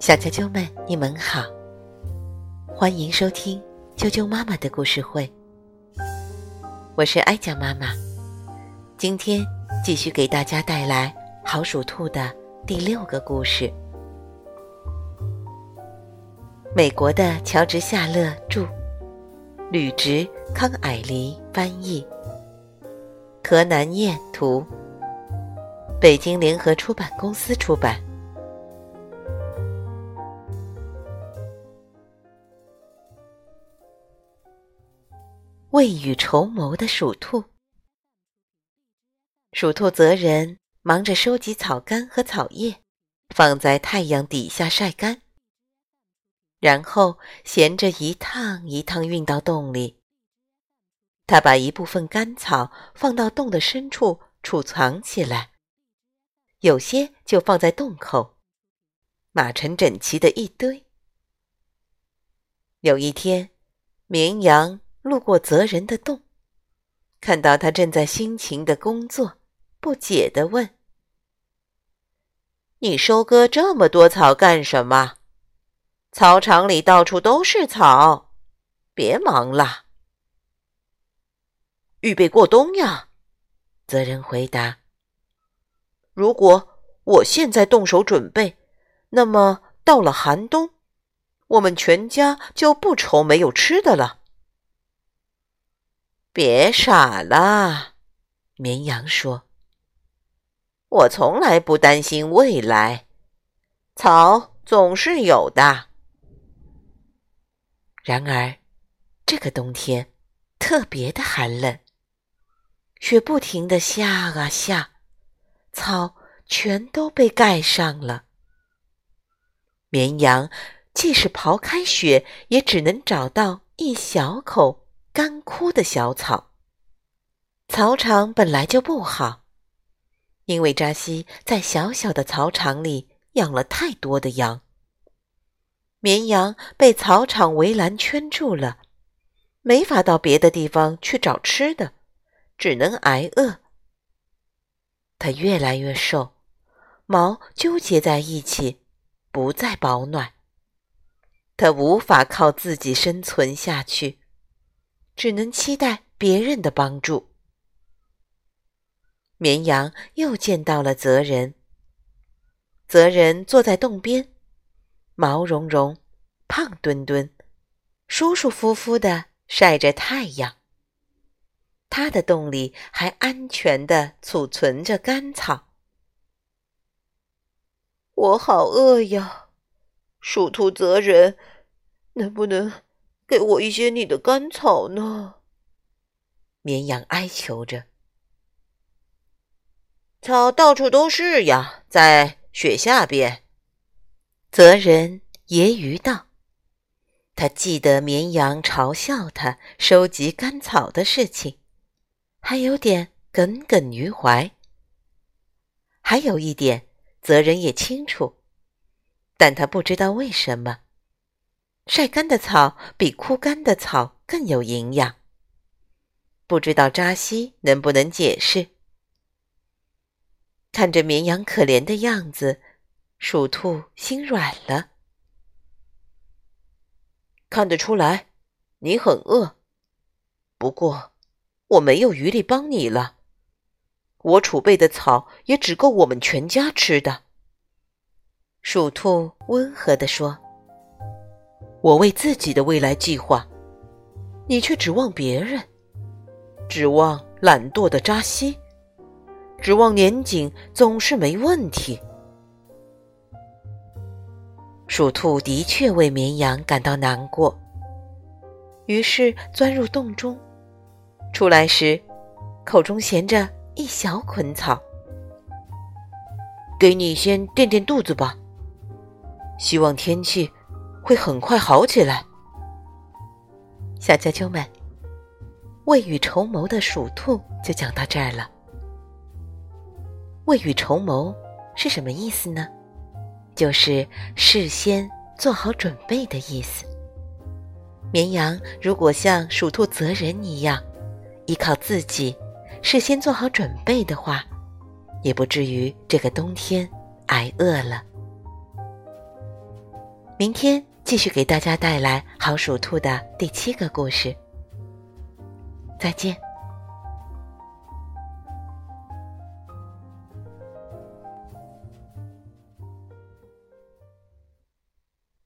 小啾啾们，你们好，欢迎收听啾啾妈妈的故事会。我是哀家妈妈，今天继续给大家带来好鼠兔的第六个故事。美国的乔治·夏勒著，吕植、康蔼黎翻译，河南燕图，北京联合出版公司出版。未雨绸缪的鼠兔，鼠兔责人忙着收集草干和草叶，放在太阳底下晒干，然后衔着一趟一趟运到洞里。他把一部分干草放到洞的深处储藏起来，有些就放在洞口，码成整齐的一堆。有一天，绵羊。路过泽人的洞，看到他正在辛勤的工作，不解地问：“你收割这么多草干什么？草场里到处都是草，别忙了，预备过冬呀。”泽人回答：“如果我现在动手准备，那么到了寒冬，我们全家就不愁没有吃的了。”别傻了，绵羊说：“我从来不担心未来，草总是有的。”然而，这个冬天特别的寒冷，雪不停的下啊下，草全都被盖上了。绵羊即使刨开雪，也只能找到一小口。干枯的小草。草场本来就不好，因为扎西在小小的草场里养了太多的羊。绵羊被草场围栏圈住了，没法到别的地方去找吃的，只能挨饿。它越来越瘦，毛纠结在一起，不再保暖。它无法靠自己生存下去。只能期待别人的帮助。绵羊又见到了泽人。泽人坐在洞边，毛茸茸、胖墩墩，舒舒服服的晒着太阳。他的洞里还安全的储存着干草。我好饿呀，鼠兔泽人，能不能？给我一些你的干草呢，绵羊哀求着。草到处都是呀，在雪下边。泽人揶揄道：“他记得绵羊嘲笑他收集干草的事情，还有点耿耿于怀。还有一点，泽人也清楚，但他不知道为什么。”晒干的草比枯干的草更有营养。不知道扎西能不能解释？看着绵羊可怜的样子，鼠兔心软了。看得出来，你很饿。不过，我没有余力帮你了。我储备的草也只够我们全家吃的。鼠兔温和地说。我为自己的未来计划，你却指望别人，指望懒惰的扎西，指望年景总是没问题。鼠兔的确为绵羊感到难过，于是钻入洞中，出来时口中衔着一小捆草，给你先垫垫肚子吧。希望天气。会很快好起来，小啾啾们，未雨绸缪的鼠兔就讲到这儿了。未雨绸缪是什么意思呢？就是事先做好准备的意思。绵羊如果像鼠兔择人一样，依靠自己，事先做好准备的话，也不至于这个冬天挨饿了。明天继续给大家带来好属兔的第七个故事。再见。